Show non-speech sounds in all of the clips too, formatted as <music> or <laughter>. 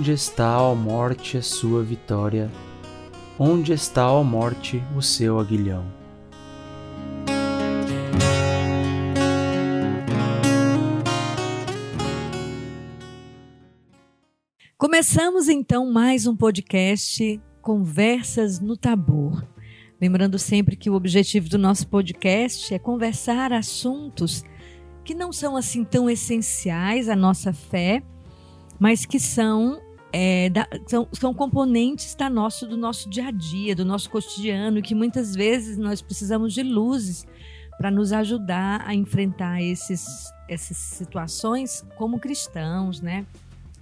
Onde está, ó morte, a sua vitória? Onde está, ó morte, o seu aguilhão? Começamos então mais um podcast Conversas no Tabor. Lembrando sempre que o objetivo do nosso podcast é conversar assuntos que não são assim tão essenciais à nossa fé, mas que são, é, da, são, são componentes da nosso, do nosso dia a dia, do nosso cotidiano, que muitas vezes nós precisamos de luzes para nos ajudar a enfrentar esses, essas situações como cristãos, né?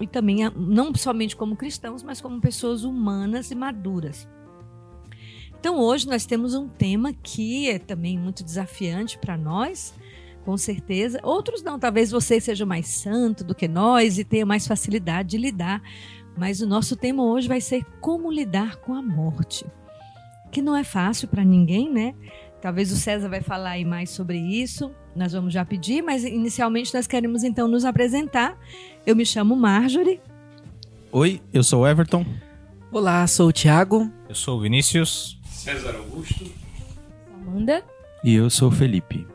E também não somente como cristãos, mas como pessoas humanas e maduras. Então hoje nós temos um tema que é também muito desafiante para nós, com certeza. Outros não, talvez você seja mais santo do que nós e tenha mais facilidade de lidar. Mas o nosso tema hoje vai ser como lidar com a morte. Que não é fácil para ninguém, né? Talvez o César vai falar aí mais sobre isso. Nós vamos já pedir, mas inicialmente nós queremos então nos apresentar. Eu me chamo Marjorie. Oi, eu sou o Everton. Olá, sou o Thiago. Eu sou o Vinícius. César Augusto. Amanda. E eu sou o Felipe.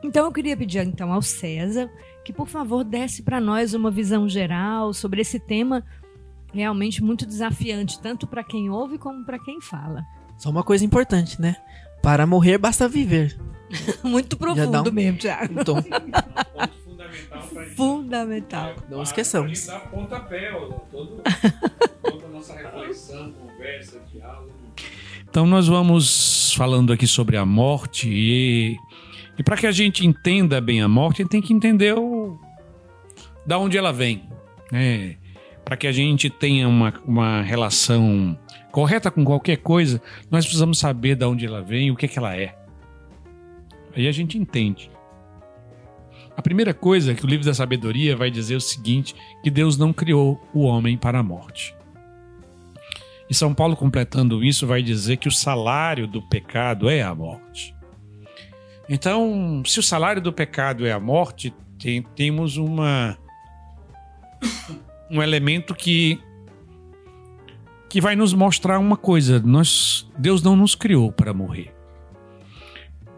Então eu queria pedir então ao César que por favor desse para nós uma visão geral sobre esse tema realmente muito desafiante, tanto para quem ouve como para quem fala. Só uma coisa importante, né? Para morrer basta viver. <laughs> muito profundo um... mesmo, Thiago. Então... Ponto <laughs> fundamental pra gente. Fundamental. Não esqueçamos. Dar pontapé, todo, toda a nossa reflexão, conversa, diálogo. Então nós vamos falando aqui sobre a morte e, e para que a gente entenda bem a morte, a gente tem que entender o, da onde ela vem, né? Para que a gente tenha uma, uma relação correta com qualquer coisa, nós precisamos saber de onde ela vem e o que, que ela é. Aí a gente entende. A primeira coisa que o livro da sabedoria vai dizer é o seguinte: que Deus não criou o homem para a morte. E São Paulo, completando isso, vai dizer que o salário do pecado é a morte. Então, se o salário do pecado é a morte, tem, temos uma um elemento que que vai nos mostrar uma coisa: nós Deus não nos criou para morrer.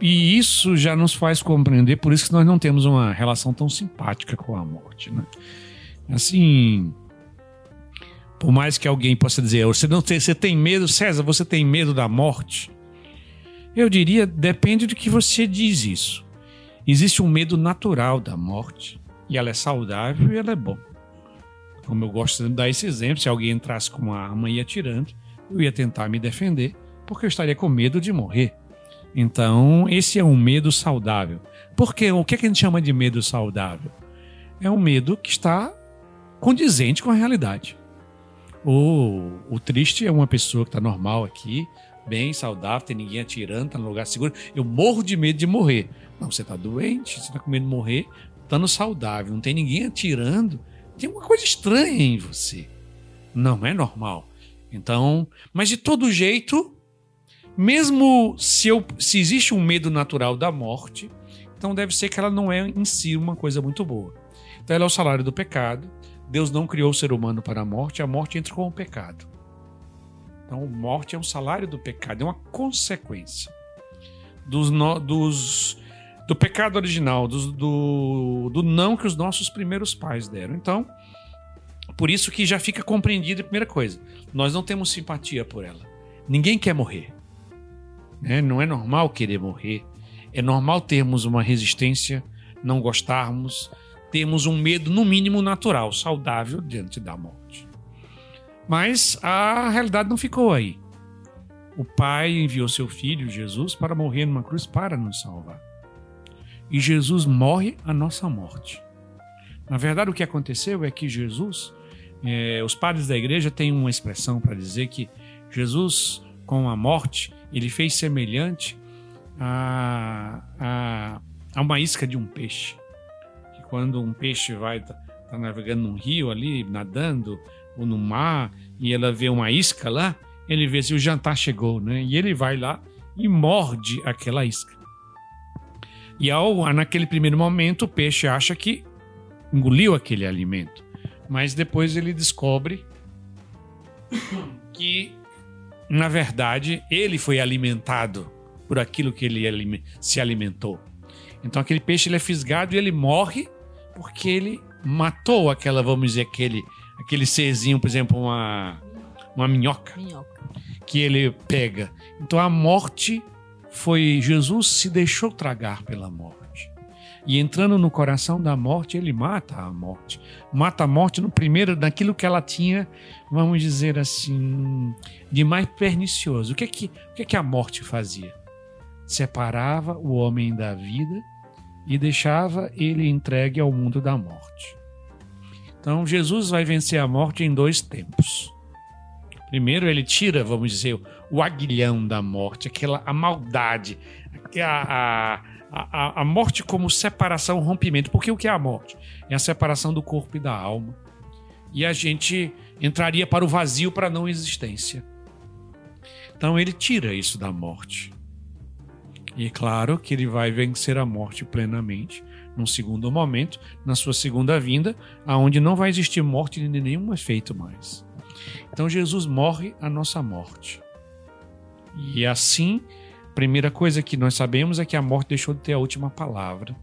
E isso já nos faz compreender, por isso que nós não temos uma relação tão simpática com a morte, né? Assim, por mais que alguém possa dizer, você não tem, você tem medo, César, você tem medo da morte? Eu diria, depende do que você diz isso. Existe um medo natural da morte, e ela é saudável e ela é bom. Como eu gosto de dar esse exemplo, se alguém entrasse com uma arma e atirando, eu ia tentar me defender, porque eu estaria com medo de morrer. Então, esse é um medo saudável. Porque o que a gente chama de medo saudável? É um medo que está condizente com a realidade. O, o triste é uma pessoa que está normal aqui, bem saudável, tem ninguém atirando, está no lugar seguro. Eu morro de medo de morrer. Não, você está doente, você está com medo de morrer, estando saudável, não tem ninguém atirando. Tem uma coisa estranha em você. Não é normal. Então, mas de todo jeito, mesmo se, eu, se existe um medo natural da morte, então deve ser que ela não é em si uma coisa muito boa. Então ela é o salário do pecado. Deus não criou o ser humano para a morte, a morte entra com o pecado. Então, morte é um salário do pecado, é uma consequência dos, dos do pecado original, do, do, do não que os nossos primeiros pais deram. Então, por isso que já fica compreendido a primeira coisa: nós não temos simpatia por ela. Ninguém quer morrer. Né? Não é normal querer morrer. É normal termos uma resistência, não gostarmos, temos um medo, no mínimo, natural, saudável diante da morte. Mas a realidade não ficou aí. O Pai enviou seu filho, Jesus, para morrer numa cruz para nos salvar. E Jesus morre a nossa morte. Na verdade, o que aconteceu é que Jesus, é, os padres da igreja têm uma expressão para dizer que Jesus, com a morte, ele fez semelhante a, a, a uma isca de um peixe quando um peixe vai tá, tá navegando num rio ali, nadando, ou no mar, e ela vê uma isca lá, ele vê se o jantar chegou, né? E ele vai lá e morde aquela isca. E ao, naquele primeiro momento, o peixe acha que engoliu aquele alimento. Mas depois ele descobre que, na verdade, ele foi alimentado por aquilo que ele se alimentou. Então aquele peixe ele é fisgado e ele morre porque ele matou aquela, vamos dizer, aquele, aquele serzinho, por exemplo, uma, uma minhoca Minhoca. que ele pega. Então a morte foi Jesus se deixou tragar pela morte. E entrando no coração da morte, ele mata a morte. Mata a morte no primeiro daquilo que ela tinha, vamos dizer assim, de mais pernicioso. O que é que, o que, é que a morte fazia? Separava o homem da vida e deixava ele entregue ao mundo da morte. Então Jesus vai vencer a morte em dois tempos. Primeiro, ele tira, vamos dizer, o aguilhão da morte, aquela a maldade, a, a, a, a morte como separação, rompimento. Porque o que é a morte? É a separação do corpo e da alma. E a gente entraria para o vazio, para a não existência. Então ele tira isso da morte. E é claro que ele vai vencer a morte plenamente num segundo momento, na sua segunda vinda, aonde não vai existir morte nem nenhum efeito mais. Então Jesus morre a nossa morte. E assim, primeira coisa que nós sabemos é que a morte deixou de ter a última palavra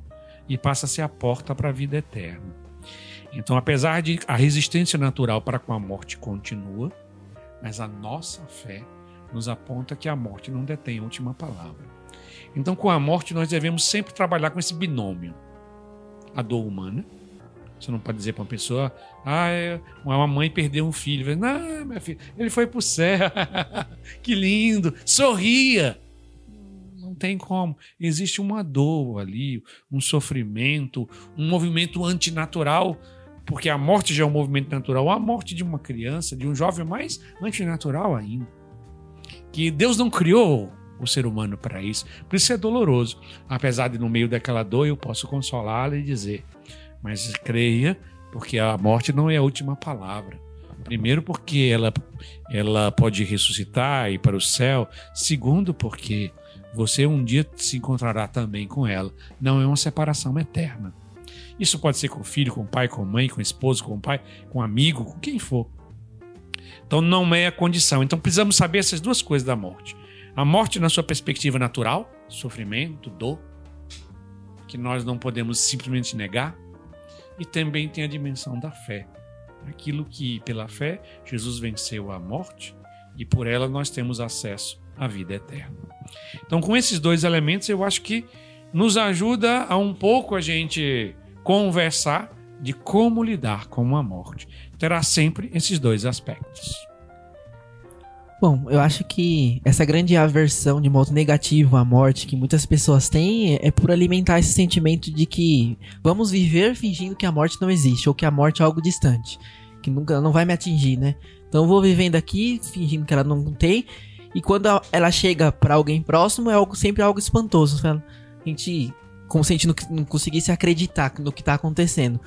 e passa a ser a porta para a vida eterna. Então, apesar de a resistência natural para com a morte continua, mas a nossa fé nos aponta que a morte não detém a última palavra. Então, com a morte, nós devemos sempre trabalhar com esse binômio: a dor humana. Você não pode dizer para uma pessoa, ah, é, uma mãe perdeu um filho. Não, minha filha, ele foi para o céu. <laughs> que lindo. Sorria. Não tem como. Existe uma dor ali, um sofrimento, um movimento antinatural, porque a morte já é um movimento natural. A morte de uma criança, de um jovem, mais antinatural ainda. Que Deus não criou o ser humano para isso. Por isso é doloroso. Apesar de, no meio daquela dor, eu posso consolá-la e dizer: mas creia, porque a morte não é a última palavra. Primeiro, porque ela, ela pode ressuscitar e ir para o céu. Segundo, porque você um dia se encontrará também com ela. Não é uma separação eterna. Isso pode ser com o filho, com o pai, com a mãe, com o esposo, com o pai, com um amigo, com quem for. Então não é a condição. Então precisamos saber essas duas coisas da morte. A morte na sua perspectiva natural, sofrimento, dor, que nós não podemos simplesmente negar. E também tem a dimensão da fé. Aquilo que, pela fé, Jesus venceu a morte e por ela nós temos acesso à vida eterna. Então, com esses dois elementos, eu acho que nos ajuda a um pouco a gente conversar de como lidar com a morte. Terá sempre esses dois aspectos. Bom, eu acho que essa grande aversão de modo negativo à morte que muitas pessoas têm é por alimentar esse sentimento de que vamos viver fingindo que a morte não existe ou que a morte é algo distante, que nunca não vai me atingir, né? Então eu vou vivendo aqui fingindo que ela não tem e quando ela chega pra alguém próximo é algo sempre algo espantoso, a gente como se a gente não, conseguisse acreditar no que tá acontecendo,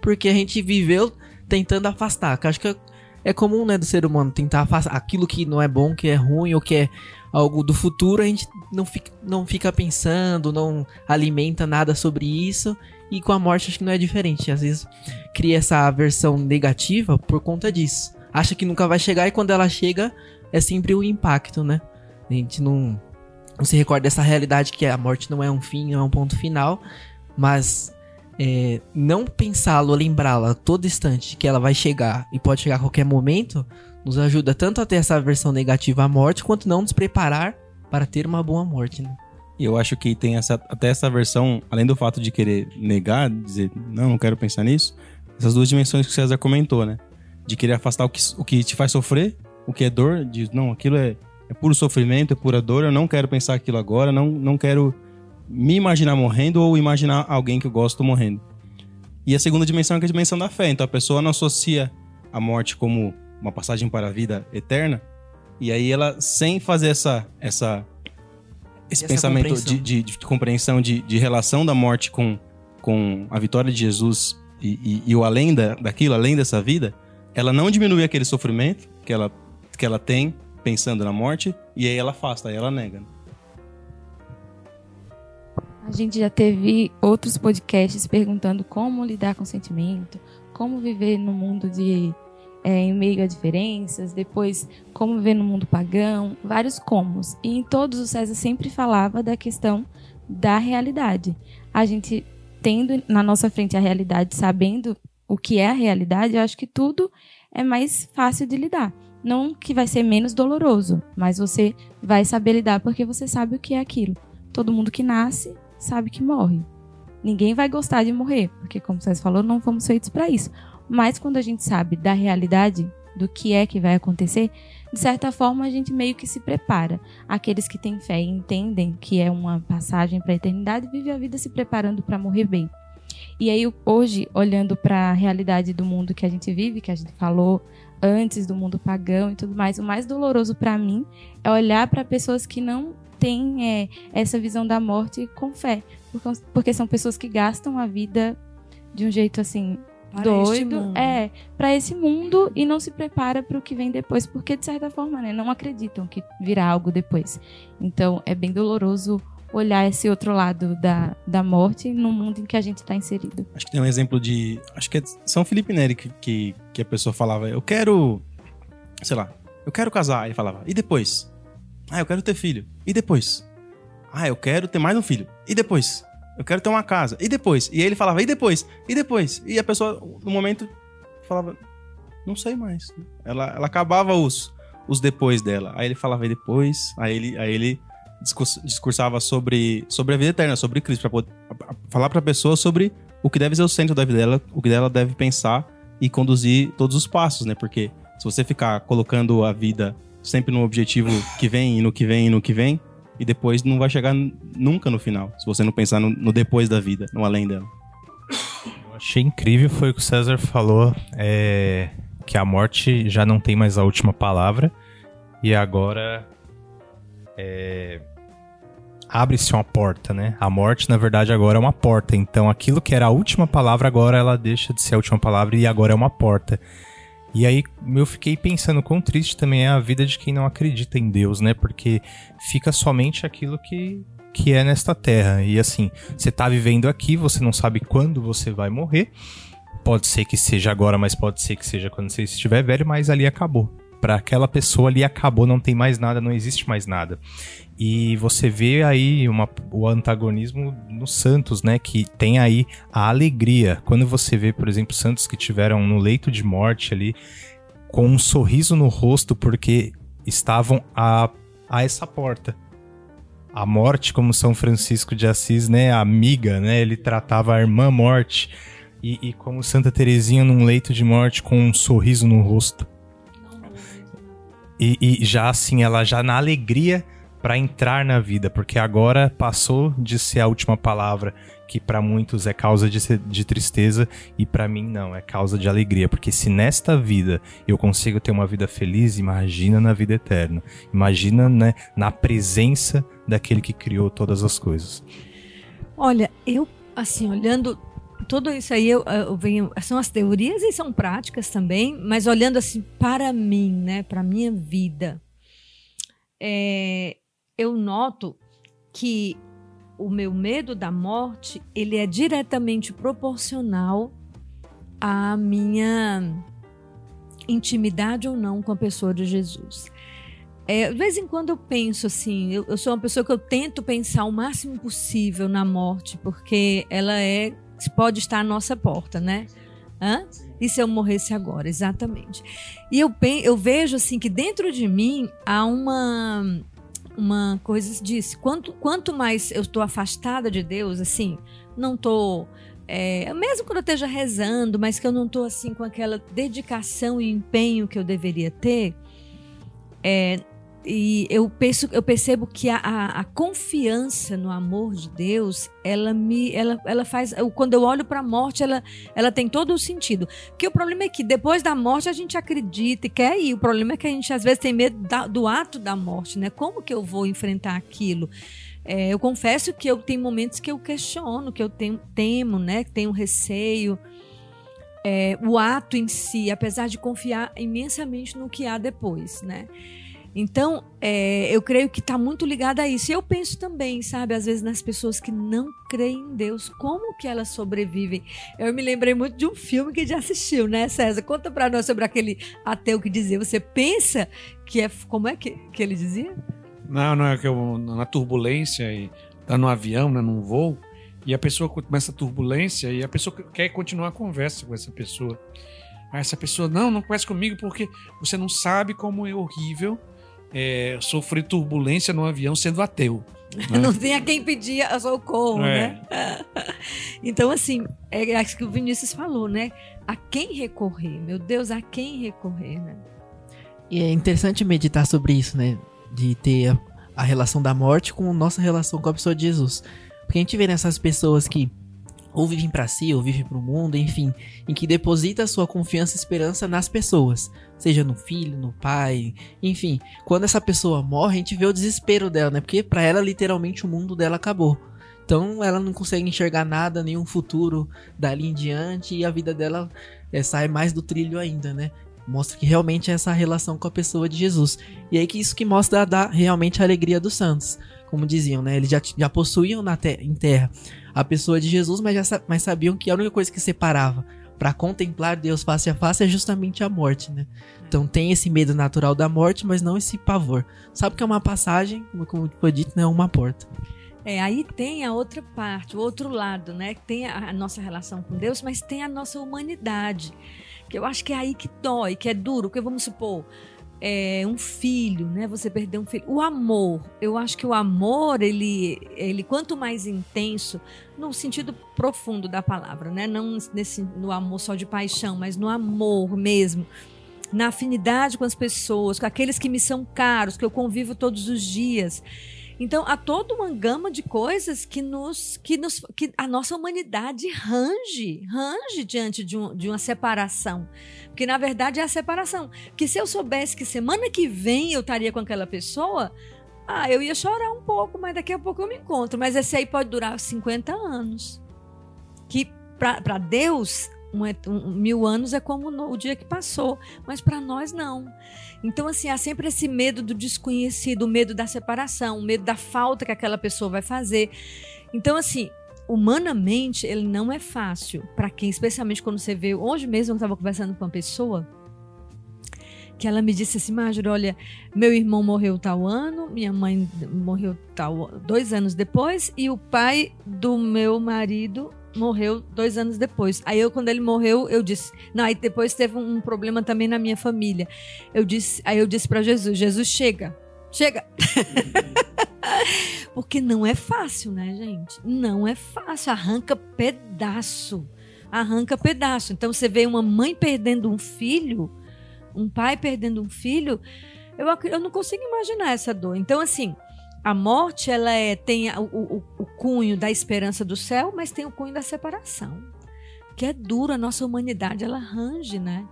porque a gente viveu tentando afastar, que eu acho que é é comum, né, do ser humano tentar afastar aquilo que não é bom, que é ruim ou que é algo do futuro, a gente não fica, não fica pensando, não alimenta nada sobre isso. E com a morte acho que não é diferente. Às vezes cria essa aversão negativa por conta disso. Acha que nunca vai chegar e quando ela chega é sempre um impacto, né? A gente não, não se recorda dessa realidade que a morte não é um fim, não é um ponto final, mas é, não pensá-lo, lembrá-la todo instante que ela vai chegar e pode chegar a qualquer momento, nos ajuda tanto a ter essa aversão negativa à morte, quanto não nos preparar para ter uma boa morte. Né? E eu acho que tem essa, até essa versão, além do fato de querer negar, dizer, não, não quero pensar nisso, essas duas dimensões que o César comentou, né? De querer afastar o que, o que te faz sofrer, o que é dor, de não, aquilo é, é puro sofrimento, é pura dor, eu não quero pensar aquilo agora, não, não quero me imaginar morrendo ou imaginar alguém que eu gosto morrendo. E a segunda dimensão é é a dimensão da fé. Então a pessoa não associa a morte como uma passagem para a vida eterna, e aí ela, sem fazer essa, essa esse Essa pensamento compreensão. de, de, de compreensão, de, de relação da morte com, com a vitória de Jesus e, e, e o além da, daquilo, além dessa vida, ela não diminui aquele sofrimento que ela, que ela tem pensando na morte, e aí ela afasta, aí ela nega. A gente já teve outros podcasts perguntando como lidar com sentimento, como viver no mundo de é, em meio a diferenças, depois como viver no mundo pagão, vários comos. E em todos o César sempre falava da questão da realidade. A gente tendo na nossa frente a realidade, sabendo o que é a realidade, eu acho que tudo é mais fácil de lidar. Não que vai ser menos doloroso, mas você vai saber lidar porque você sabe o que é aquilo. Todo mundo que nasce sabe que morre. Ninguém vai gostar de morrer, porque como você falou, não fomos feitos para isso. Mas quando a gente sabe da realidade, do que é que vai acontecer, de certa forma a gente meio que se prepara. Aqueles que têm fé e entendem que é uma passagem para a eternidade, vivem a vida se preparando para morrer bem. E aí hoje, olhando para a realidade do mundo que a gente vive, que a gente falou antes do mundo pagão e tudo mais, o mais doloroso para mim é olhar para pessoas que não têm é, essa visão da morte com fé, porque, porque são pessoas que gastam a vida de um jeito assim Para doido, é, para esse mundo e não se prepara para o que vem depois, porque de certa forma, né, não acreditam que virá algo depois. Então, é bem doloroso olhar esse outro lado da, da morte no mundo em que a gente está inserido. Acho que tem um exemplo de. Acho que é São Felipe Neri que, que, que a pessoa falava, eu quero. Sei lá, eu quero casar. Aí ele falava, e depois? Ah, eu quero ter filho. E depois? Ah, eu quero ter mais um filho. E depois? Eu quero ter uma casa. E depois? E aí ele falava, e depois? E depois? E a pessoa, no momento, falava, não sei mais. Ela, ela acabava os, os depois dela. Aí ele falava, e depois? Aí ele, aí ele discurs- discursava sobre, sobre a vida eterna, sobre Cristo, pra poder a- a- falar pessoa sobre o que deve ser o centro da vida dela, o que ela deve pensar e conduzir todos os passos, né? Porque se você ficar colocando a vida sempre no objetivo que vem, e no que vem, e no que vem, e depois não vai chegar nunca no final, se você não pensar no, no depois da vida, no além dela. Eu achei incrível foi o que o César falou, é, que a morte já não tem mais a última palavra e agora é, abre-se uma porta, né? A morte, na verdade, agora é uma porta. Então, aquilo que era a última palavra, agora ela deixa de ser a última palavra e agora é uma porta. E aí eu fiquei pensando quão triste também é a vida de quem não acredita em Deus, né? Porque fica somente aquilo que, que é nesta terra. E assim, você tá vivendo aqui, você não sabe quando você vai morrer. Pode ser que seja agora, mas pode ser que seja quando você estiver velho, mas ali acabou. Para aquela pessoa ali acabou, não tem mais nada, não existe mais nada. E você vê aí uma, o antagonismo no Santos, né? Que tem aí a alegria. Quando você vê, por exemplo, Santos que tiveram no leito de morte ali, com um sorriso no rosto, porque estavam a, a essa porta. A morte, como São Francisco de Assis, né? Amiga, né? Ele tratava a irmã morte. E, e como Santa Teresinha num leito de morte com um sorriso no rosto. E, e já assim, ela já na alegria para entrar na vida, porque agora passou de ser a última palavra, que para muitos é causa de, de tristeza e para mim não, é causa de alegria, porque se nesta vida eu consigo ter uma vida feliz, imagina na vida eterna. Imagina, né, na presença daquele que criou todas as coisas. Olha, eu, assim, olhando tudo isso aí, eu, eu venho, são as teorias e são práticas também, mas olhando assim para mim, né, para minha vida, é, eu noto que o meu medo da morte, ele é diretamente proporcional à minha intimidade ou não com a pessoa de Jesus. É, de vez em quando eu penso assim, eu, eu sou uma pessoa que eu tento pensar o máximo possível na morte, porque ela é pode estar à nossa porta, né? Hã? E se eu morresse agora, exatamente. E eu, eu vejo assim que dentro de mim há uma uma coisa disso. Quanto, quanto mais eu estou afastada de Deus, assim, não estou é, mesmo quando eu esteja rezando, mas que eu não estou assim com aquela dedicação e empenho que eu deveria ter, é, e eu, penso, eu percebo que a, a, a confiança no amor de Deus, ela me, ela, ela faz, eu- quando eu olho para a morte, ela, ela tem todo o sentido. Porque o problema é que depois da morte a gente acredita e quer ir. O problema é que a gente às vezes tem medo da- do ato da morte, né? Como que eu vou enfrentar aquilo? É, eu confesso que eu tenho momentos que eu questiono, que eu tenho, temo, né? Que tenho receio. É, o ato em si, apesar de confiar imensamente no que há depois, né? Então, é, eu creio que está muito ligado a isso. E eu penso também, sabe, às vezes nas pessoas que não creem em Deus, como que elas sobrevivem? Eu me lembrei muito de um filme que já assistiu, né, César? Conta para nós sobre aquele ateu que dizia: você pensa que é. Como é que, que ele dizia? Não, não é que eu, na turbulência e tá no avião, né, num voo, e a pessoa começa a turbulência e a pessoa quer continuar a conversa com essa pessoa. Essa pessoa, não, não conversa comigo porque você não sabe como é horrível é, sofrer turbulência no avião sendo ateu. Né? <laughs> Não tem a quem pedir a socorro, É. né? <laughs> Então, assim, é acho que o Vinícius falou, né? A quem recorrer? Meu Deus, a quem recorrer, né? E é interessante meditar sobre isso, né? De ter a, a relação da morte com a nossa relação com a pessoa de Jesus. Porque a gente vê nessas pessoas que ou vivem pra si, ou vivem pro mundo, enfim, em que deposita sua confiança e esperança nas pessoas, seja no filho, no pai, enfim. Quando essa pessoa morre, a gente vê o desespero dela, né? Porque pra ela literalmente o mundo dela acabou. Então ela não consegue enxergar nada, nenhum futuro dali em diante e a vida dela é, sai mais do trilho ainda, né? Mostra que realmente é essa relação com a pessoa de Jesus. E aí que isso que mostra da, realmente a alegria dos santos. Como diziam, né? Eles já, já possuíam na em terra a pessoa de Jesus, mas, já mas sabiam que a única coisa que separava para contemplar Deus face a face é justamente a morte, né? Então tem esse medo natural da morte, mas não esse pavor. Sabe que é uma passagem, como- foi dito, né? Uma porta. É, aí tem a outra parte, o outro lado, né? Tem a, a nossa relação com Deus, mas tem a nossa humanidade. Que eu acho que é aí que dói, que é duro. Porque vamos supor, é, um filho, né? Você perder um filho. O amor, eu acho que o amor, ele, ele quanto mais intenso, no sentido profundo da palavra, né? Não nesse, no amor só de paixão, mas no amor mesmo. Na afinidade com as pessoas, com aqueles que me são caros, que eu convivo todos os dias. Então, há toda uma gama de coisas que nos que, nos, que a nossa humanidade range, range diante de, um, de uma separação. Porque, na verdade, é a separação. Porque se eu soubesse que semana que vem eu estaria com aquela pessoa, ah, eu ia chorar um pouco, mas daqui a pouco eu me encontro. Mas esse aí pode durar 50 anos. Que para Deus, um, um- mil anos é como no- o dia que passou. Mas para nós, não. Então, assim, há sempre esse medo do desconhecido, o medo da separação, o medo da falta que aquela pessoa vai fazer. Então, assim, humanamente, ele não é fácil para quem, especialmente quando você vê. Hoje mesmo eu estava conversando com uma pessoa que ela me disse assim, Marjorie, olha, meu irmão morreu tal ano, minha mãe morreu tal dois anos depois e o pai do meu marido morreu dois anos depois. Aí eu, quando ele morreu, eu disse, não, aí depois teve um problema também na minha família. Eu disse, aí eu disse para Jesus, Jesus chega, chega. <laughs> Porque não é fácil, né, gente? Não é fácil, arranca pedaço. Arranca pedaço. Então você vê uma mãe perdendo um filho, um pai perdendo um filho, eu, eu não consigo imaginar essa dor. Então, assim, a morte ela é, tem o, o- o cunho da esperança do céu, mas tem o cunho da separação. Que é duro, a nossa humanidade ela range, né?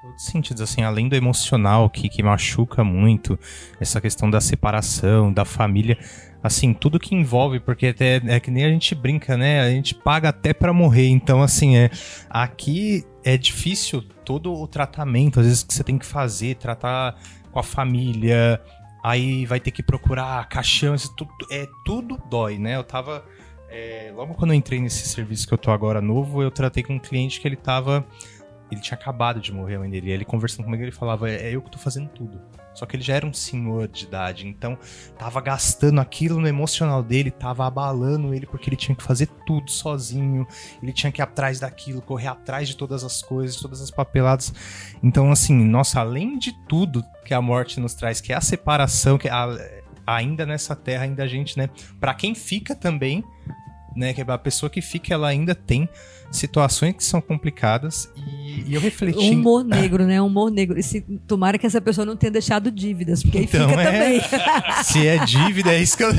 todos os sentidos, assim, além do emocional que, que machuca muito, essa questão da separação, da família, assim, tudo que envolve, porque até é que nem a gente brinca, né? A gente paga até pra morrer, então, assim, é aqui é difícil todo o tratamento, às vezes que você tem que fazer, tratar com a família, aí vai ter que procurar caixão, isso tudo, é tudo dói, né? Eu tava é, logo quando eu entrei nesse serviço que eu tô agora novo, eu tratei com um cliente que ele tava ele tinha acabado de morrer a mãe dele. Ele conversando comigo, ele falava: É eu que tô fazendo tudo. Só que ele já era um senhor de idade, então tava gastando aquilo no emocional dele, tava abalando ele porque ele tinha que fazer tudo sozinho, ele tinha que ir atrás daquilo, correr atrás de todas as coisas, todas as papeladas. Então, assim, nossa, além de tudo que a morte nos traz, que é a separação, que a- ainda nessa terra, ainda a gente, né, Pra quem fica também, né, que a pessoa que fica, ela ainda tem situações que são complicadas e, e eu refleti. Humor <laughs> negro, né? Humor negro. E se, tomara que essa pessoa não tenha deixado dívidas, porque aí Então, fica é. também. <laughs> Se é dívida, é isso que eu... <laughs>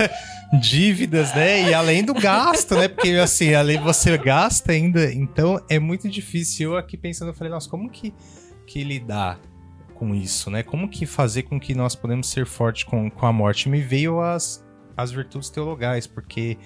Dívidas, né? E além do gasto, né? Porque, assim, além você gasta ainda. Então, é muito difícil. Eu aqui pensando, eu falei, nossa, como que, que lidar com isso, né? Como que fazer com que nós podemos ser fortes com, com a morte? Me veio as, as virtudes teologais, porque,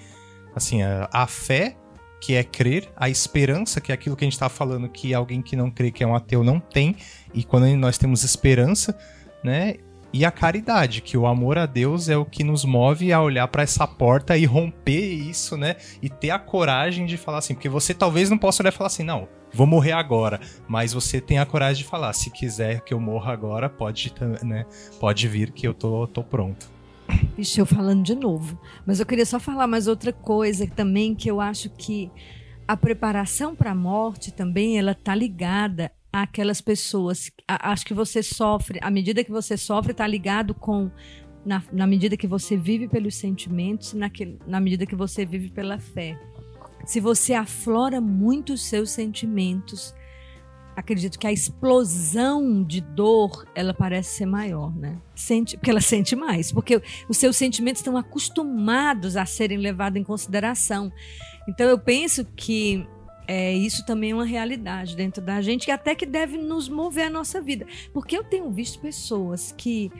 assim, a, a fé, que é crer, a esperança, que é aquilo que a gente tá falando, que alguém que não crê, que é um ateu, não tem. E quando nós temos esperança, né? E a caridade, que o amor a Deus é o que nos move a olhar para essa porta e romper isso, né? E ter a coragem de falar assim, porque você talvez não possa olhar e falar assim, não, vou morrer agora, mas você tem a coragem de falar, se quiser que eu morra agora, pode, né? Pode vir que eu tô, tô pronto. Ixi, eu falando de novo. Mas eu queria só falar mais outra coisa também que eu acho que a preparação para a morte também ela tá ligada àquelas pessoas. a- acho que você sofre, à medida que você sofre, está ligado com na, na medida que você vive pelos sentimentos, naquele, na medida que você vive pela fé. Se você aflora muito os seus sentimentos, acredito que a explosão de dor ela parece ser maior, né? Sente, porque ela sente mais, porque os seus sentimentos estão acostumados a serem levados em consideração. Então eu penso que é, isso também é uma realidade dentro da gente, que até que deve nos mover a nossa vida. Porque eu tenho visto pessoas que,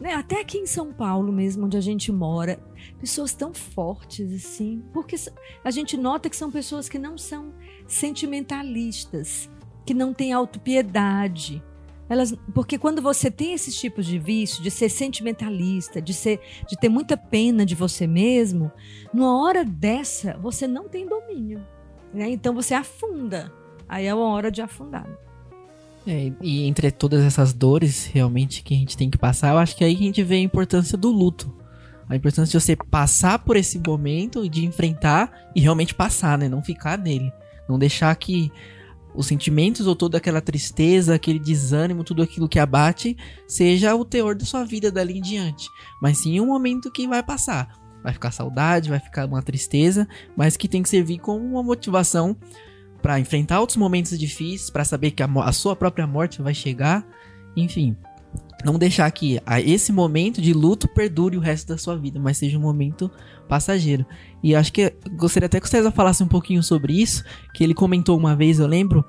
né, até aqui em São Paulo mesmo, onde a gente mora, pessoas tão fortes assim, porque a gente nota que são pessoas que não são sentimentalistas, que não têm autopiedade. Elas, porque quando você tem esses tipos de vício, de ser sentimentalista, de ser, de ter muita pena de você mesmo, numa hora dessa você não tem domínio, né? Então você afunda. Aí é uma hora de afundar. É, e entre todas essas dores realmente que a gente tem que passar, eu acho que aí que a gente vê a importância do luto. A importância de você passar por esse momento, de enfrentar e realmente passar, né? Não ficar nele. Não deixar que os sentimentos ou toda aquela tristeza, aquele desânimo, tudo aquilo que abate, seja o teor da sua vida dali em diante. Mas sim um momento que vai passar. Vai ficar saudade, vai ficar uma tristeza, mas que tem que servir como uma motivação para enfrentar outros momentos difíceis, para saber que a, a sua própria morte vai chegar, enfim, não deixar que esse momento de luto perdure o resto da sua vida, mas seja um momento passageiro. E acho que gostaria até que o César falasse um pouquinho sobre isso, que ele comentou uma vez, eu lembro,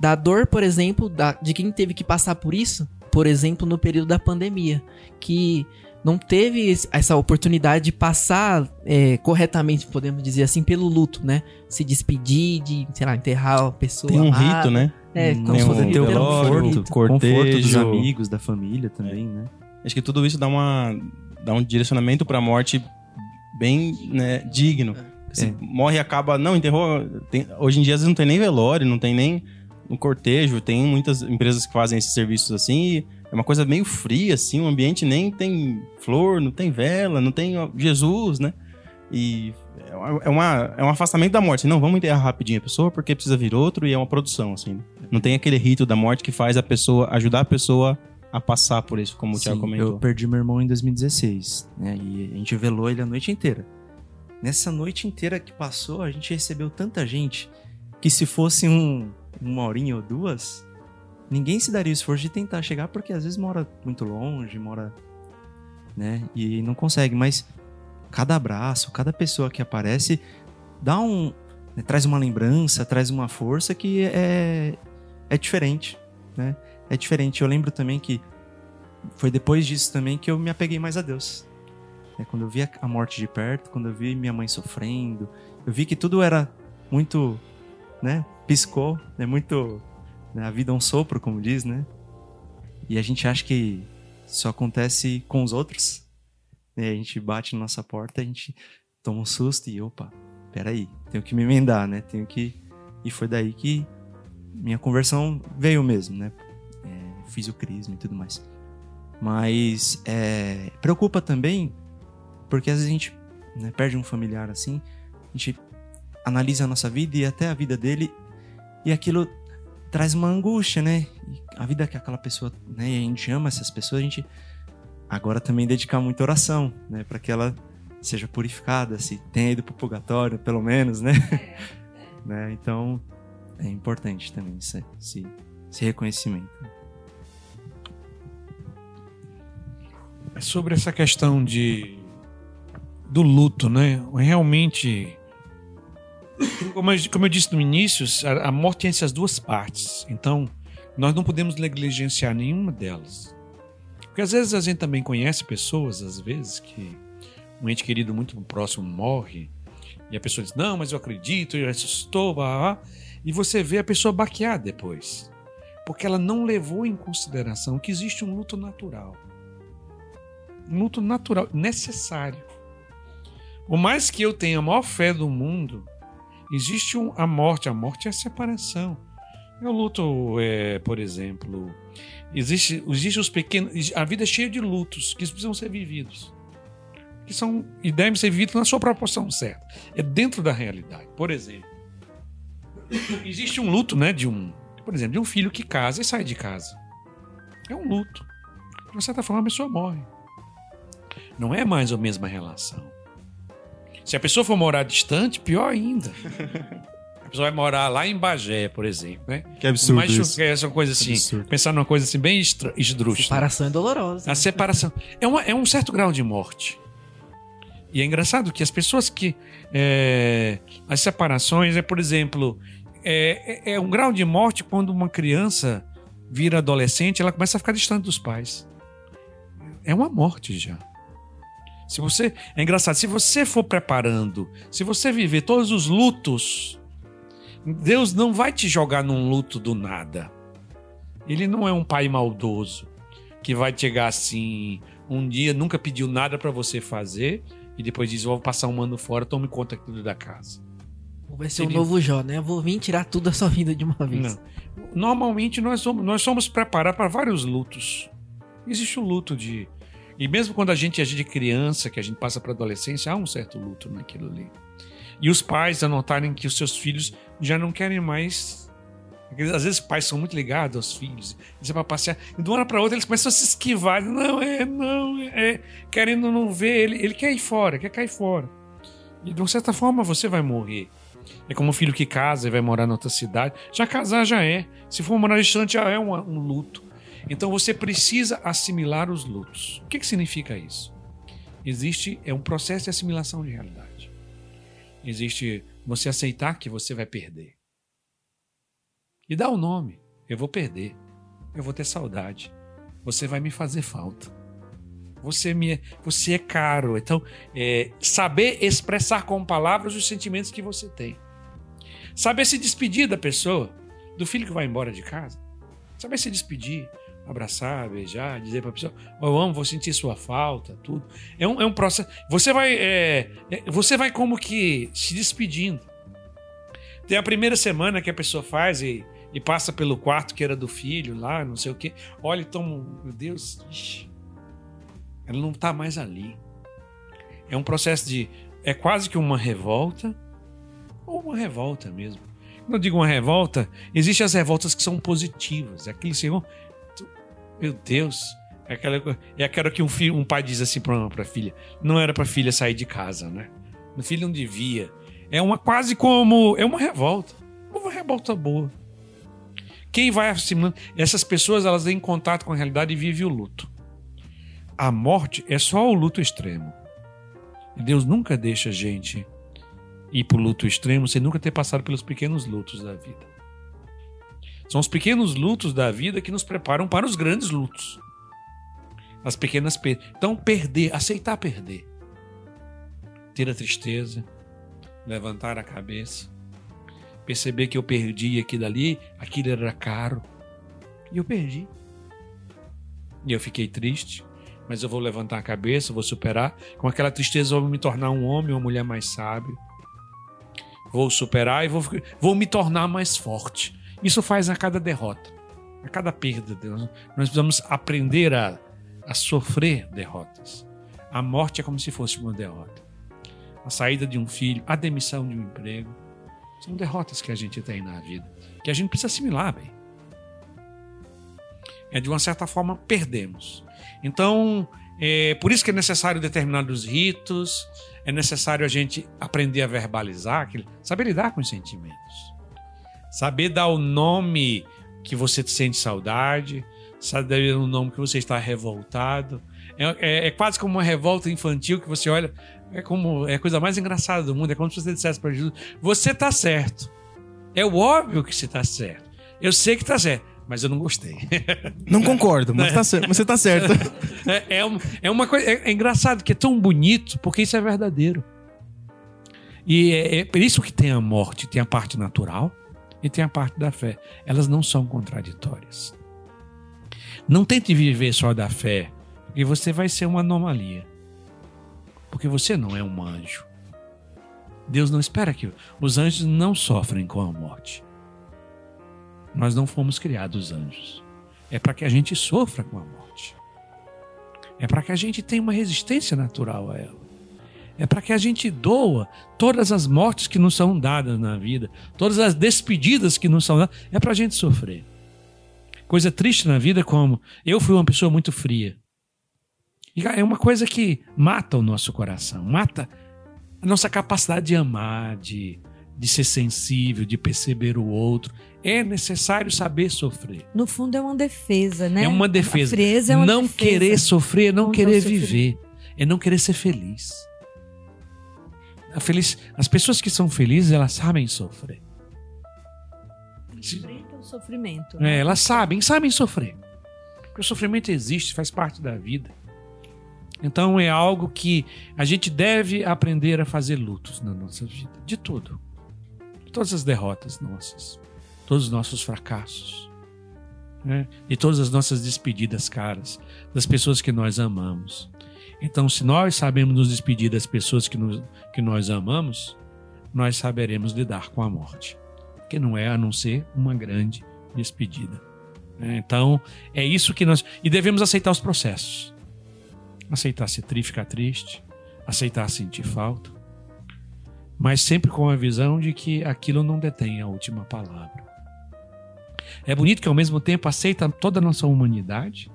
da dor, por exemplo, da- de quem teve que passar por isso, por exemplo, no período da pandemia, que não teve essa oportunidade de passar é, corretamente, podemos dizer assim, pelo luto, né? Se despedir, de, sei lá, enterrar a pessoa. Tem um amada. rito, né? É, Hum, como tem se um ter o pelo velório, rito. conforto, conforto dos cortejo. amigos, da família também, né? Acho que tudo isso dá, uma, dá um direcionamento pra morte bem né, digno. Você É. morre e acaba. Não, enterrou. tem- hoje em dia às vezes não tem nem velório, não tem nem um cortejo. Tem muitas empresas que fazem esses serviços assim. E é uma coisa meio fria, assim. O ambiente nem tem flor, não tem vela, não tem Jesus, né? E é uma- é, uma, é um afastamento da morte. Não, vamos enterrar rapidinho a pessoa porque precisa vir outro e é uma produção, assim. Não tem aquele rito da morte que faz a pessoa, ajudar a pessoa a passar por isso, como o Thiago Sim, comentou. Eu perdi meu irmão em 2016, né? E a gente velou ele a noite inteira. Nessa noite inteira que passou, a gente recebeu tanta gente que se fosse um, uma horinha ou duas, ninguém se daria o esforço de tentar chegar, porque às vezes mora muito longe, mora. né? E não consegue. Mas cada abraço, cada pessoa que aparece dá um. né, traz uma lembrança, traz uma força que é, é diferente, né? É diferente. Eu lembro também que foi depois disso também que eu me apeguei mais a Deus. É, quando eu vi a- morte de perto, quando eu vi minha mãe sofrendo, eu vi que tudo era muito, né? Piscou, é muito. Né, a vida é um sopro, como diz, né? E a gente acha que só acontece com os outros. Né? A gente bate na nossa porta, a gente toma um susto e opa, peraí, tenho que me emendar, né? Tenho que. E foi daí que minha conversão veio mesmo, né? É, fiz o crisma e tudo mais. Mas é, preocupa também, porque às vezes a gente né, perde um familiar assim, a gente analisa a nossa vida e até a vida dele, e aquilo traz uma angústia, né? A vida que aquela pessoa, né? E a gente ama essas pessoas, a gente agora também dedicar muita oração, né? Para que ela seja purificada, se tenha ido pro purgatório, pelo menos, né? <laughs> né? Então é importante também esse, esse, esse reconhecimento. É sobre essa questão de do luto, né? Realmente, como eu, como eu disse no início, a, a morte tem essas duas partes. Então, nós não podemos negligenciar nenhuma delas. Porque às vezes a gente também conhece pessoas, às vezes, que um ente querido muito próximo morre e a pessoa diz, não, mas eu acredito, eu ressuscitou, blá, blá, blá", e você vê a pessoa baquear depois. Porque ela não levou em consideração que existe um luto natural. Um luto natural, necessário. Por mais que eu tenha a maior fé do mundo, existe um- a morte. A morte é a separação. Eu luto, é, por exemplo, existe, existe os pequenos. A vida é cheia de lutos que precisam ser vividos. Que são e devem ser vividos na sua proporção certa. É dentro da realidade. Por exemplo, existe um luto, né, de um, por exemplo, de um filho que casa e sai de casa. É um luto. De certa forma, a pessoa morre. Não é mais a mesma relação. Se a pessoa for morar distante, pior ainda. A pessoa vai morar lá em Bagé, por exemplo, né? Que absurdo Mas isso. é essa coisa assim, Absurdo. pensar numa coisa assim bem esdrúxula. Separação é dolorosa. A separação. É, uma- é um certo grau de morte. E é engraçado que as pessoas que. é, as separações é, por exemplo, é, é- é um grau de morte quando uma criança vira adolescente, ela começa a ficar distante dos pais. É uma morte já. Se você. É engraçado, se você for preparando, se você viver todos os lutos, Deus não vai te jogar num luto do nada. Ele não é um pai maldoso que vai chegar assim, um dia nunca pediu nada pra você fazer e depois diz: Vou passar um ano fora, tome conta tudo da casa. Vai ser um Seria- novo Jó, né? Vou vir tirar tudo da sua vida de uma vez. Não. Normalmente nós somos, nós somos preparados para vários lutos. Existe o luto de. E mesmo quando a gente é de criança, que a gente passa para adolescência, há um certo luto naquilo ali. E os pais a notarem que os seus filhos já não querem mais. Às vezes os pais são muito ligados aos filhos, eles vão passear, e de uma hora para outra eles começam a se esquivar. Não, é, não, é. Querendo não ver, ele, ele quer ir fora, quer cair fora. E de uma certa forma você vai morrer. É como um filho que casa e vai morar em outra cidade. Já casar já é. Se for morar distante, já é um, um luto. Então você precisa assimilar os lutos. O que, que significa isso? Existe é um processo de assimilação de realidade. Existe você aceitar que você vai perder. E dar o nome. Eu vou perder. Eu vou ter saudade. Você vai me fazer falta. Você, me, você é caro. Então, é, saber expressar com palavras os sentimentos que você tem. Saber se despedir da pessoa, do filho que vai embora de casa. Saber se despedir, abraçar, beijar, dizer para a pessoa: Eu amo, vou sentir sua falta, tudo. É um, é um processo. Você vai, é, é, você vai como que se despedindo. Tem a primeira semana que a pessoa faz e, e passa pelo quarto que era do filho lá, não sei o quê. Olha, então, meu Deus, ixi, ela não está mais ali. É um processo de. É quase que uma revolta, ou uma revolta mesmo. Quando eu digo uma revolta, existem as revoltas que são positivas. Aquele senhor. Meu Deus. É aquela, é aquela que um, filho, um pai diz assim para a filha: não era para a filha sair de casa, né? O filho não devia. É uma quase como. É uma revolta. Uma revolta boa. Quem vai assimilando. Essas pessoas elas têm contato com a realidade e vivem o luto. A morte é só o luto extremo. Deus nunca deixa a gente ir para o luto extremo sem nunca ter passado pelos pequenos lutos da vida. São os pequenos lutos da vida que nos preparam para os grandes lutos. As pequenas perdas. Então, perder, aceitar perder. Ter a tristeza, levantar a cabeça, perceber que eu perdi aquilo ali, aquilo era caro. E eu perdi. E eu fiquei triste, mas eu vou levantar a cabeça, vou superar. Com aquela tristeza, eu vou me tornar um homem ou uma mulher mais sábio. Vou superar e vou, vou me tornar mais forte. Isso faz a cada derrota, a cada perda. Nós precisamos aprender a, a sofrer derrotas. A morte é como se fosse uma derrota. A saída de um filho, a demissão de um emprego. São derrotas que a gente tem na vida, que a gente precisa assimilar bem. É de uma certa forma perdemos. Então, é por isso que é necessário determinados ritos, é necessário a gente aprender a verbalizar, saber lidar com os sentimentos. Saber dar o nome que você sente saudade, saber o nome que você está revoltado. É, é- é quase como uma revolta infantil que você olha, é como é a coisa mais engraçada do mundo. É como se você dissesse para Jesus: Você está certo. É óbvio que você está certo. Eu sei que está certo, mas eu não gostei. <laughs> Não concordo, mas, tá certo, mas você tá certo. <laughs> É, é, um- é uma coisa. É, é engraçado que é tão bonito, porque isso é verdadeiro. E é, é por isso que tem a morte, tem a parte natural e tem a parte da fé. Elas não são contraditórias. Não tente viver só da fé, porque você vai ser uma anomalia. Porque você não é um anjo. Deus não espera que os anjos não sofrem com a morte. Nós não fomos criados anjos. É para que a gente sofra com a morte. É para que a gente tenha uma resistência natural a ela. É para que a gente doa todas as mortes que nos são dadas na vida, todas as despedidas que nos são dadas, é para a gente sofrer. Coisa triste na vida como eu fui uma pessoa muito fria. E é uma coisa que mata o nosso coração, mata a nossa capacidade de amar, de, de ser sensível, de perceber o outro. É necessário saber sofrer. No fundo é uma defesa, né? É uma defesa. É uma não defesa. querer sofrer, é não Contra o querer sofrimento. viver, é não querer ser feliz. Feliz. As pessoas que são felizes, elas sabem sofrer. Se- Enfrenta o sofrimento. É, né? elas sabem, sabem sofrer. Porque o sofrimento existe, faz parte da vida. Então é algo que a gente deve aprender a fazer lutos na nossa vida. De tudo. De todas as derrotas nossas. Todos os nossos fracassos. Né? E todas as nossas despedidas caras. Das pessoas que nós amamos. Então, se nós sabemos nos despedir das pessoas que, nos, que nós amamos, nós saberemos lidar com a morte. Que não é a não ser uma grande despedida. né? Então, é isso que nós. E devemos aceitar os processos. Aceitar ser triste, ficar triste. Aceitar sentir falta. Mas sempre com a visão de que aquilo não detém a última palavra. É bonito que ao mesmo tempo aceita toda a nossa humanidade,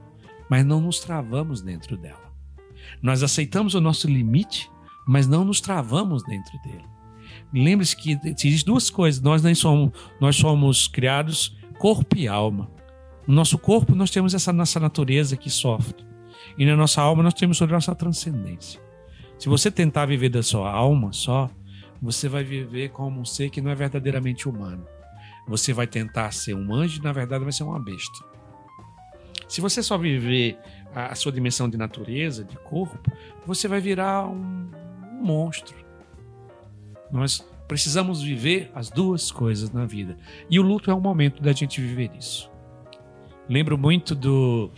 mas não nos travamos dentro dela. Nós aceitamos o nosso limite, mas não nos travamos dentro dele. Lembre-se que existem duas coisas. Nós nem somos, nós somos criados corpo e alma. No nosso corpo nós temos essa nossa natureza que sofre. E na nossa alma nós temos a nossa transcendência. Se você tentar viver da sua alma só, você vai viver como um ser que não é verdadeiramente humano. Você vai tentar ser um anjo na verdade vai ser uma besta. Se você só viver a a sua dimensão de natureza, de corpo, você vai virar um, um monstro. Nós precisamos viver as duas coisas na vida. E o luto é um momento da gente viver isso. Lembro muito do,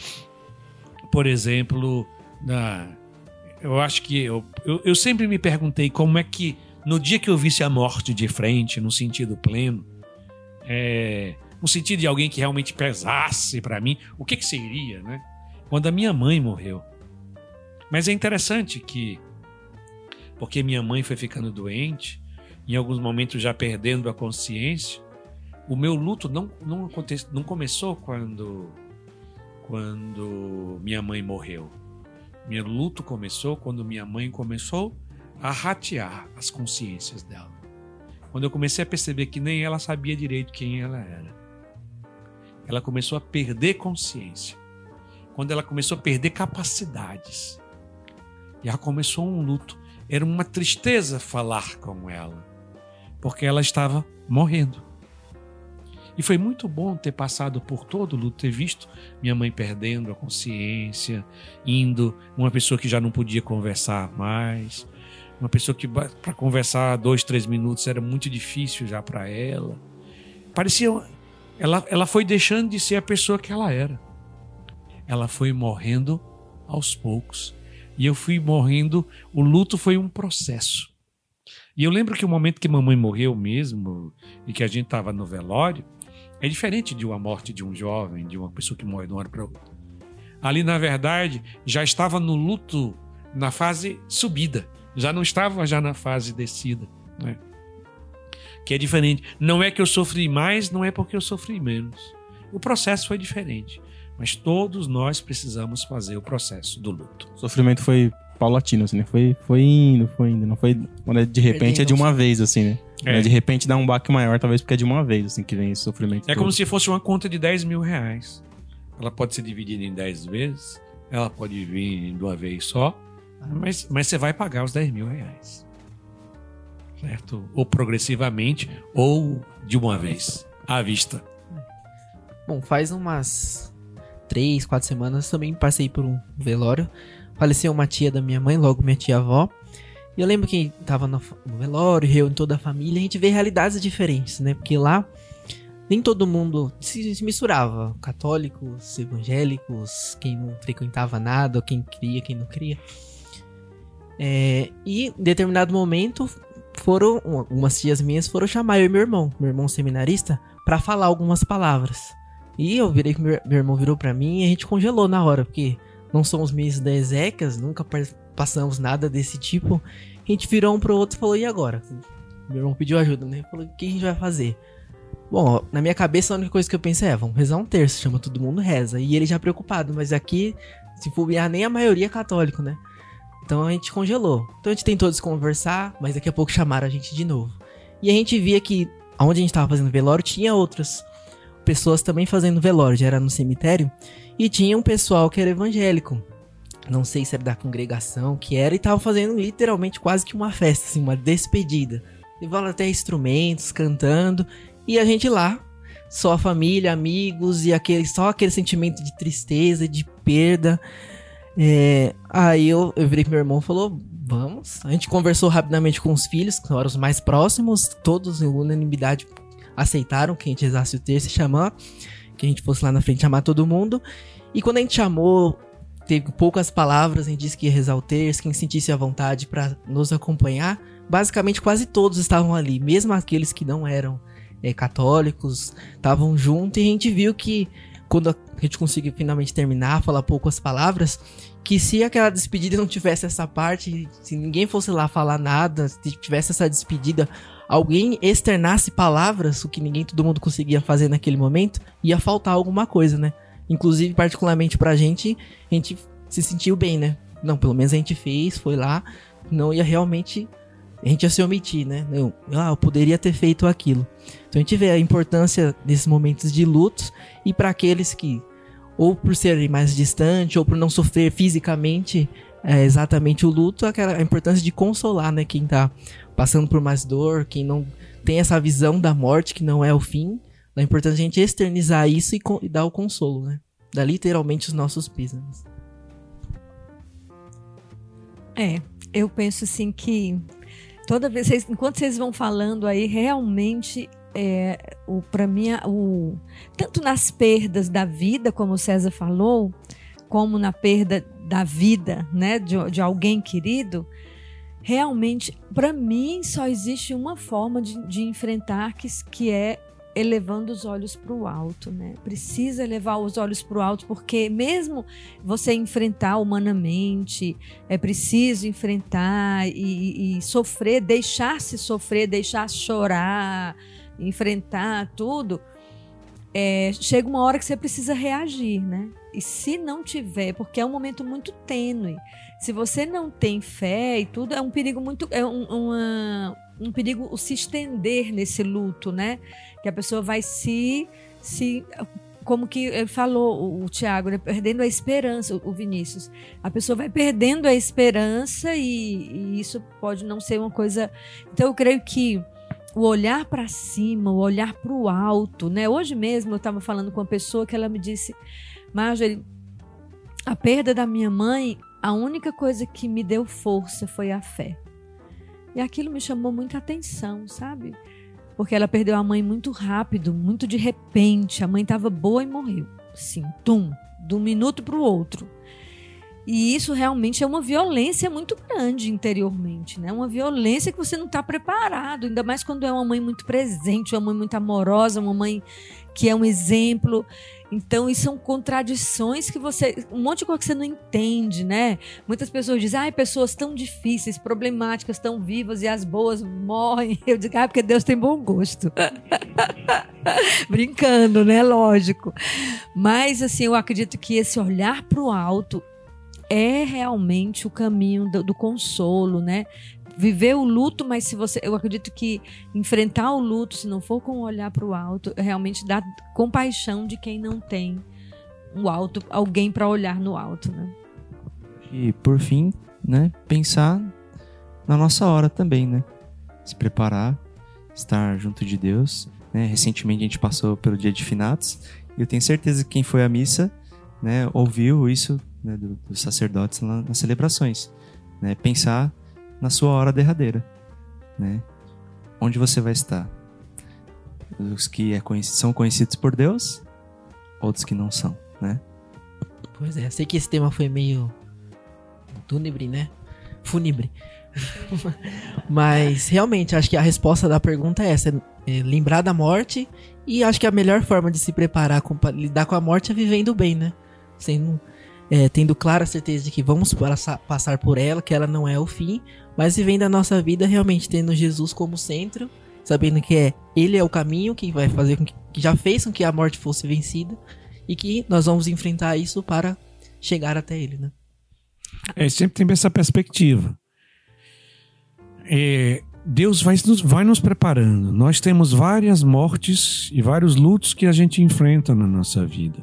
por exemplo, da. Eu acho que eu, eu, eu sempre me perguntei como é que no dia que eu visse a morte de frente, no sentido pleno, é, no sentido de alguém que realmente pesasse para mim, o que que seria, né? Quando a minha mãe morreu. Mas é interessante que, porque minha mãe foi ficando doente, em alguns momentos já perdendo a consciência, o meu luto não, não, aconte, não começou quando, quando minha mãe morreu. Meu luto começou quando minha mãe começou a ratear as consciências dela. Quando eu comecei a perceber que nem ela sabia direito quem ela era. Ela começou a perder consciência. Quando ela começou a perder capacidades. E ela começou um luto. Era uma tristeza falar com ela. Porque ela estava morrendo. E foi muito bom ter passado por todo o luto, ter visto minha mãe perdendo a consciência, indo, uma pessoa que já não podia conversar mais, uma pessoa que para conversar dois, três minutos era muito difícil já para ela. Parecia. Ela, ela foi deixando de ser a pessoa que ela era. Ela foi morrendo aos poucos. E eu fui morrendo. O luto foi um processo. E eu lembro que o momento que mamãe morreu mesmo, e que a gente estava no velório, é diferente de uma morte de um jovem, de uma pessoa que morre de uma hora para outra. Ali, na verdade, já estava no luto na fase subida, já não estava já na fase descida. Né? Que é diferente. Não é que eu sofri mais, não é porque eu sofri menos. O processo foi diferente. Mas todos nós precisamos fazer o processo do luto. O sofrimento foi paulatino, assim, né? Foi, foi indo, foi indo. Não foi. Quando é de repente é de uma vez, assim, né? É. É. De repente dá um baque maior, talvez porque é de uma vez, assim, que vem esse sofrimento. É todo. como se fosse uma conta de 10 mil reais. Ela pode ser dividida em 10 vezes, ela pode vir de uma vez só, mas, mas você vai pagar os 10 mil reais. Certo? Ou progressivamente, ou de uma vez, à vista. Bom, faz umas três, quatro semanas também passei por um velório. Faleceu uma tia da minha mãe, logo minha tia avó. E eu lembro que tava no, velório, reuniu toda a família, a gente vê realidades diferentes, né? Porque lá nem todo mundo se misturava. Católicos, evangélicos, quem não frequentava nada, quem cria, quem não cria. É, e em determinado momento foram algumas tias minhas foram chamar eu e meu irmão, meu irmão seminarista, para falar algumas palavras. E eu virei meu, meu irmão virou para mim e a gente congelou na hora, porque não somos meses da Ezequias, nunca passamos nada desse tipo. A gente virou um pro outro e falou: "E agora?" Meu irmão pediu ajuda, né? Falou: "O que a gente vai fazer?" Bom, na minha cabeça a única coisa que eu pensei é: vamos rezar um terço, chama todo mundo reza. E ele já preocupado, mas aqui, se bobear, nem a maioria é católico, né? Então a gente congelou. Então a gente tentou desconversar, mas daqui a pouco chamaram a gente de novo. E a gente via que onde a gente estava fazendo velório tinha outras pessoas também fazendo velório, já era no cemitério, e tinha um pessoal que era evangélico. Não sei se era da congregação que era, e tava fazendo literalmente quase que uma festa, assim, uma despedida. Levaram até instrumentos, cantando, e a gente lá, só a família, amigos, e aquele, só aquele sentimento de tristeza, de perda. É, aí eu, eu virei pro meu irmão e falou: Vamos. A gente conversou rapidamente com os filhos, que eram os mais próximos, todos em unanimidade aceitaram que a gente rezasse o terço e chamar, que a gente fosse lá na frente chamar todo mundo. E quando a gente chamou, teve poucas palavras, a gente disse que ia rezar o terço, quem sentisse a vontade para nos acompanhar. Basicamente, quase todos estavam ali, mesmo aqueles que não eram é, católicos, estavam junto e a gente viu que quando a gente conseguiu finalmente terminar, falar poucas palavras, que se aquela despedida não tivesse essa parte, se ninguém fosse lá falar nada, se tivesse essa despedida, alguém externasse palavras, o que ninguém, todo mundo conseguia fazer naquele momento, ia faltar alguma coisa, né? Inclusive, particularmente pra gente, a gente se sentiu bem, né? Não, pelo menos a gente fez, foi lá, não ia realmente a gente ia se omitir, né? Eu, ah, eu poderia ter feito aquilo. Então a gente vê a importância desses momentos de lutos e para aqueles que, ou por serem mais distantes, ou por não sofrer fisicamente é, exatamente o luto, aquela, a importância de consolar, né? Quem tá passando por mais dor, quem não tem essa visão da morte que não é o fim, é importante a gente externizar isso e, e dar o consolo, né? Dar literalmente os nossos pêsames. É, eu penso assim que toda vez, vocês, enquanto vocês vão falando aí, realmente é, o para mim o tanto nas perdas da vida, como o César falou, como na perda da vida, né, de, de alguém querido, realmente para mim só existe uma forma de, de enfrentar que, que é elevando os olhos para o alto, né? Precisa elevar os olhos para o alto, porque mesmo você enfrentar humanamente, é preciso enfrentar e, e sofrer, deixar-se sofrer, deixar chorar, enfrentar tudo. É, chega uma hora que você precisa reagir, né? E se não tiver, porque é um momento muito tênue, se você não tem fé e tudo, é um perigo muito. É um, uma, um perigo se estender nesse luto, né? Que a pessoa vai se. se como que ele falou o, o Tiago, né? perdendo a esperança, o Vinícius. A pessoa vai perdendo a esperança e, e isso pode não ser uma coisa. Então eu creio que o olhar para cima, o olhar para o alto, né? Hoje mesmo eu estava falando com uma pessoa que ela me disse, Marjorie, a perda da minha mãe, a única coisa que me deu força foi a fé. E aquilo me chamou muita atenção, sabe? Porque ela perdeu a mãe muito rápido, muito de repente. A mãe estava boa e morreu. Sim, tum, de um minuto para o outro. E isso realmente é uma violência muito grande interiormente, né? Uma violência que você não está preparado, ainda mais quando é uma mãe muito presente, uma mãe muito amorosa, uma mãe que é um exemplo. Então, isso são contradições que você. Um monte de coisa que você não entende, né? Muitas pessoas dizem, ai, pessoas tão difíceis, problemáticas, tão vivas e as boas morrem. <laughs> Eu digo, ah, porque Deus tem bom gosto. <laughs> Brincando, né? Lógico. Mas, assim, eu acredito que esse olhar para o alto é realmente o caminho do, do consolo, né? Viver o luto, mas se você, eu acredito que enfrentar o luto, se não for com um olhar para o alto, realmente dá compaixão de quem não tem o alto, alguém para olhar no alto, né? E por fim, né, pensar na nossa hora também, né? Se preparar, estar junto de Deus. Né? Recentemente a gente passou pelo dia de finados e eu tenho certeza que quem foi à missa, né, ouviu isso né, dos do sacerdotes nas celebrações. Né? Pensar na sua hora derradeira, né? Onde você vai estar? Os que é conheci- são conhecidos por Deus, outros que não são, né? Pois é, sei que esse tema foi meio túnebre, né? Fúnebre. <laughs> Mas realmente, acho que a resposta da pergunta é essa: é lembrar da morte. E acho que a melhor forma de se preparar com, lidar com a morte é vivendo bem, né? Sendo, é, tendo clara certeza de que vamos passar por ela, que ela não é o fim, mas vivendo a nossa vida realmente tendo Jesus como centro, sabendo que é Ele é o caminho que vai fazer com que, que já fez com que a morte fosse vencida e que nós vamos enfrentar isso para chegar até Ele, né? É, sempre tem essa perspectiva. É, Deus vai nos, vai nos preparando. Nós temos várias mortes e vários lutos que a gente enfrenta na nossa vida.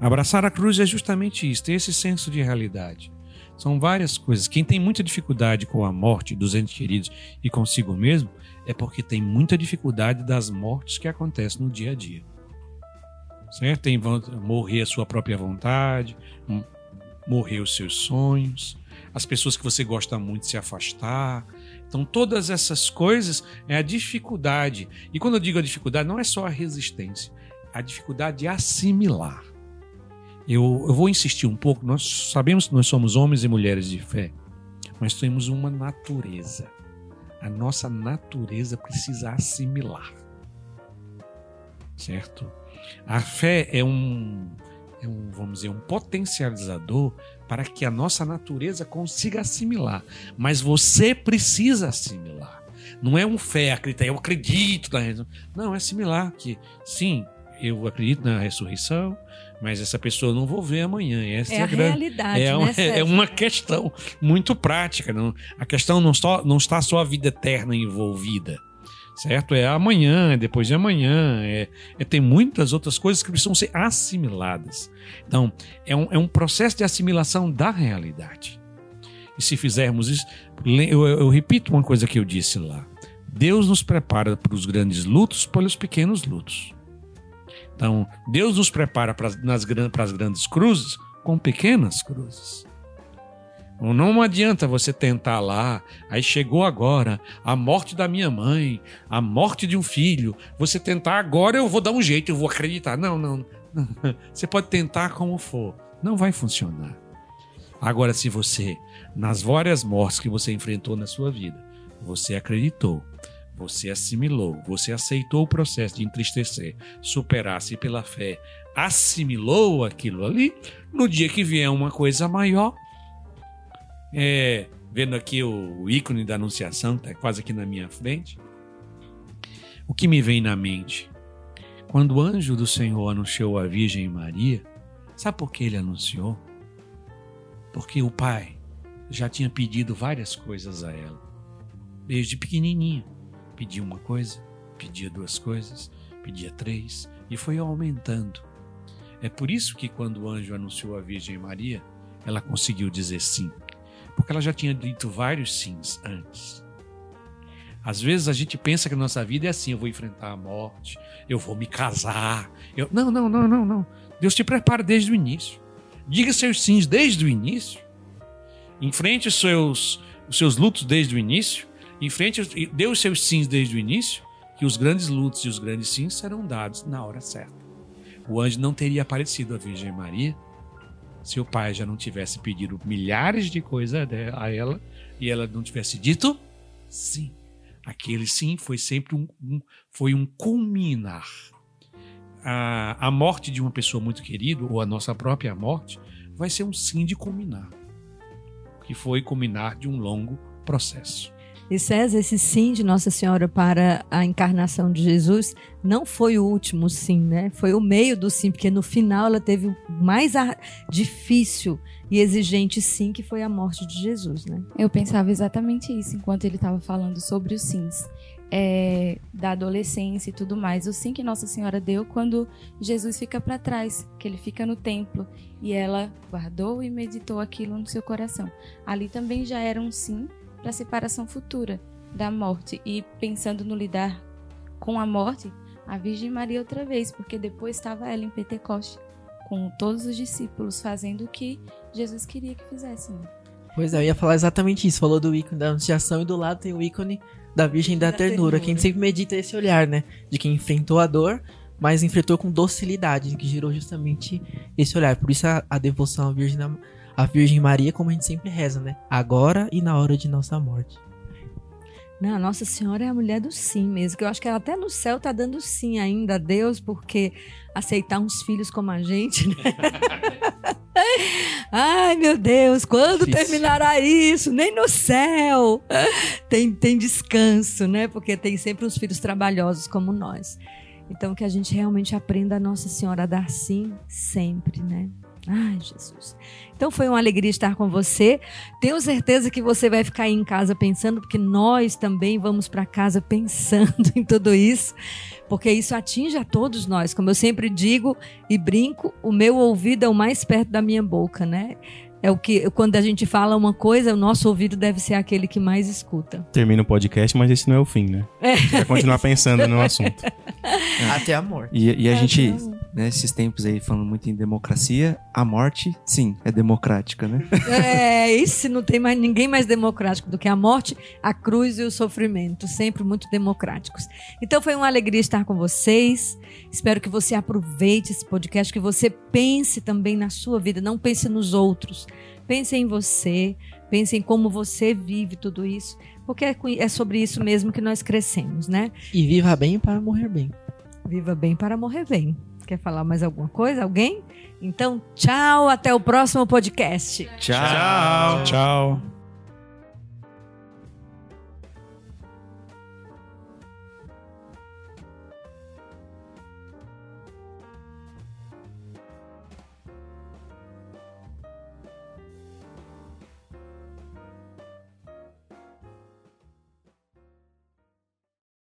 Abraçar a cruz é justamente isso, ter esse senso de realidade. São várias coisas. Quem tem muita dificuldade com a morte dos entes queridos e consigo mesmo é porque tem muita dificuldade das mortes que acontecem no dia a dia. Certo? Tem morrer a sua própria vontade, morrer os seus sonhos, as pessoas que você gosta muito se afastar. Então, todas essas coisas é a dificuldade. E quando eu digo a dificuldade, não é só a resistência, a dificuldade de assimilar. Eu, eu vou insistir um pouco. Nós sabemos que nós somos homens e mulheres de fé, mas temos uma natureza. A nossa natureza precisa assimilar. Certo? A fé é um, é um, vamos dizer, um potencializador para que a nossa natureza consiga assimilar. Mas você precisa assimilar. Não é um fé, acreditar, eu acredito na ressurreição. Não, é assimilar que, sim, eu acredito na ressurreição, mas essa pessoa eu não vou ver amanhã. Essa é, É a grande. realidade, É, né, uma, é uma questão muito prática. Não, a questão não, só, não está só a vida eterna envolvida. Certo? É amanhã, é depois de amanhã. É, é- tem muitas outras coisas que precisam ser assimiladas. Então, é um, é um processo de assimilação da realidade. E se fizermos isso, eu, eu repito uma coisa que eu disse lá. Deus nos prepara para os grandes lutos pelos pequenos lutos. Então, Deus nos prepara para as, grandes cruzes com pequenas cruzes. Não- Não adianta você tentar lá, aí chegou agora a morte da minha mãe, a morte de um filho. Você tentar agora, eu vou dar um jeito, eu vou acreditar. Não, não. <laughs> Você pode tentar como for, não vai funcionar. Agora, se você, nas várias mortes que você enfrentou na sua vida, você acreditou, você assimilou, você aceitou o processo de entristecer, superar-se pela fé, assimilou aquilo ali, no dia que vier uma coisa maior, é, vendo aqui o ícone da Anunciação, está quase aqui na minha frente, o que me vem na mente? Quando o anjo do Senhor anunciou a Virgem Maria, sabe por que ele anunciou? Porque o pai já tinha pedido várias coisas a ela, desde pequenininha. Pedia uma coisa, pedia duas coisas, pedia três e foi aumentando. É por isso que quando o anjo anunciou a Virgem Maria, ela conseguiu dizer sim, porque ela já tinha dito vários sims antes. Às vezes a gente pensa que a nossa vida é assim: eu vou enfrentar a morte, eu vou me casar. Eu... Não, não, não, não, não. Deus te prepara desde o início. Diga seus sims desde o início. Enfrente os seus, os seus lutos desde o início. Enfrente, dê os seus sims desde o início, que os grandes lutos e os grandes sims serão dados na hora certa. O anjo não teria aparecido à Virgem Maria se o pai já não tivesse pedido milhares de coisas a ela e ela não tivesse dito sim. Aquele sim foi sempre um, um- foi um culminar. A, a morte de uma pessoa muito querida, ou a nossa própria morte, vai ser um sim de culminar. Que foi culminar de um longo processo. E César, esse sim de Nossa Senhora para a encarnação de Jesus não foi o último sim, né? Foi o meio do sim, porque no final ela teve o mais difícil e exigente sim, que foi a morte de Jesus, né? Eu pensava exatamente isso enquanto ele estava falando sobre os sims. é, da adolescência e tudo mais. O sim que Nossa Senhora deu quando Jesus fica para trás, que ele fica no templo e ela guardou e meditou aquilo no seu coração. Ali também já era um sim para a separação futura da morte e pensando no lidar com a morte, a Virgem Maria outra vez, porque depois estava ela em Pentecoste com todos os discípulos fazendo o que Jesus queria que fizessem. Pois é, eu ia falar exatamente isso. Falou do ícone da Anunciação e do lado tem o ícone da Virgem da, Da ternura, ternura. que a gente sempre medita esse olhar, né? De quem enfrentou a dor, mas enfrentou com docilidade, que gerou justamente esse olhar. Por isso a, a devoção à Virgem, da- à Virgem Maria, como a gente sempre reza, né? Agora e na hora de nossa morte. Não, a Nossa Senhora é a mulher do sim mesmo, que eu acho que ela até no céu tá dando sim ainda a Deus, porque aceitar uns filhos como a gente, né? <laughs> Ai, meu Deus, quando Difícil. terminará isso? Nem no céu tem, tem descanso, né? Porque tem sempre uns filhos trabalhosos como nós. Então, que a gente realmente aprenda a Nossa Senhora a dar sim sempre, né? Ai, Jesus. Então foi uma alegria estar com você. Tenho certeza que você vai ficar aí em casa pensando, porque nós também vamos para casa pensando <laughs> em tudo isso, porque isso atinge a todos nós. Como eu sempre digo e brinco, o meu ouvido é o mais perto da minha boca, né? É o que quando a gente fala uma coisa, o nosso ouvido deve ser aquele que mais escuta. Termina o podcast, mas esse não é o fim, né? Vai continuar pensando no assunto. <laughs> Até a morte. E, e a É, gente, nesses tempos aí, falando muito em democracia, a morte, sim, é democrática, né? É, isso não tem mais ninguém mais democrático do que a morte, a cruz e o sofrimento, sempre muito democráticos. Então foi uma alegria estar com vocês. Espero que você aproveite esse podcast, que você pense também na sua vida, não pense nos outros. Pense em você, pense em como você vive tudo isso, porque é é sobre isso mesmo que nós crescemos, né? E viva bem para morrer bem. Viva bem para morrer bem. Quer falar mais alguma coisa? Alguém? Então, tchau, até o próximo podcast. Tchau. Tchau.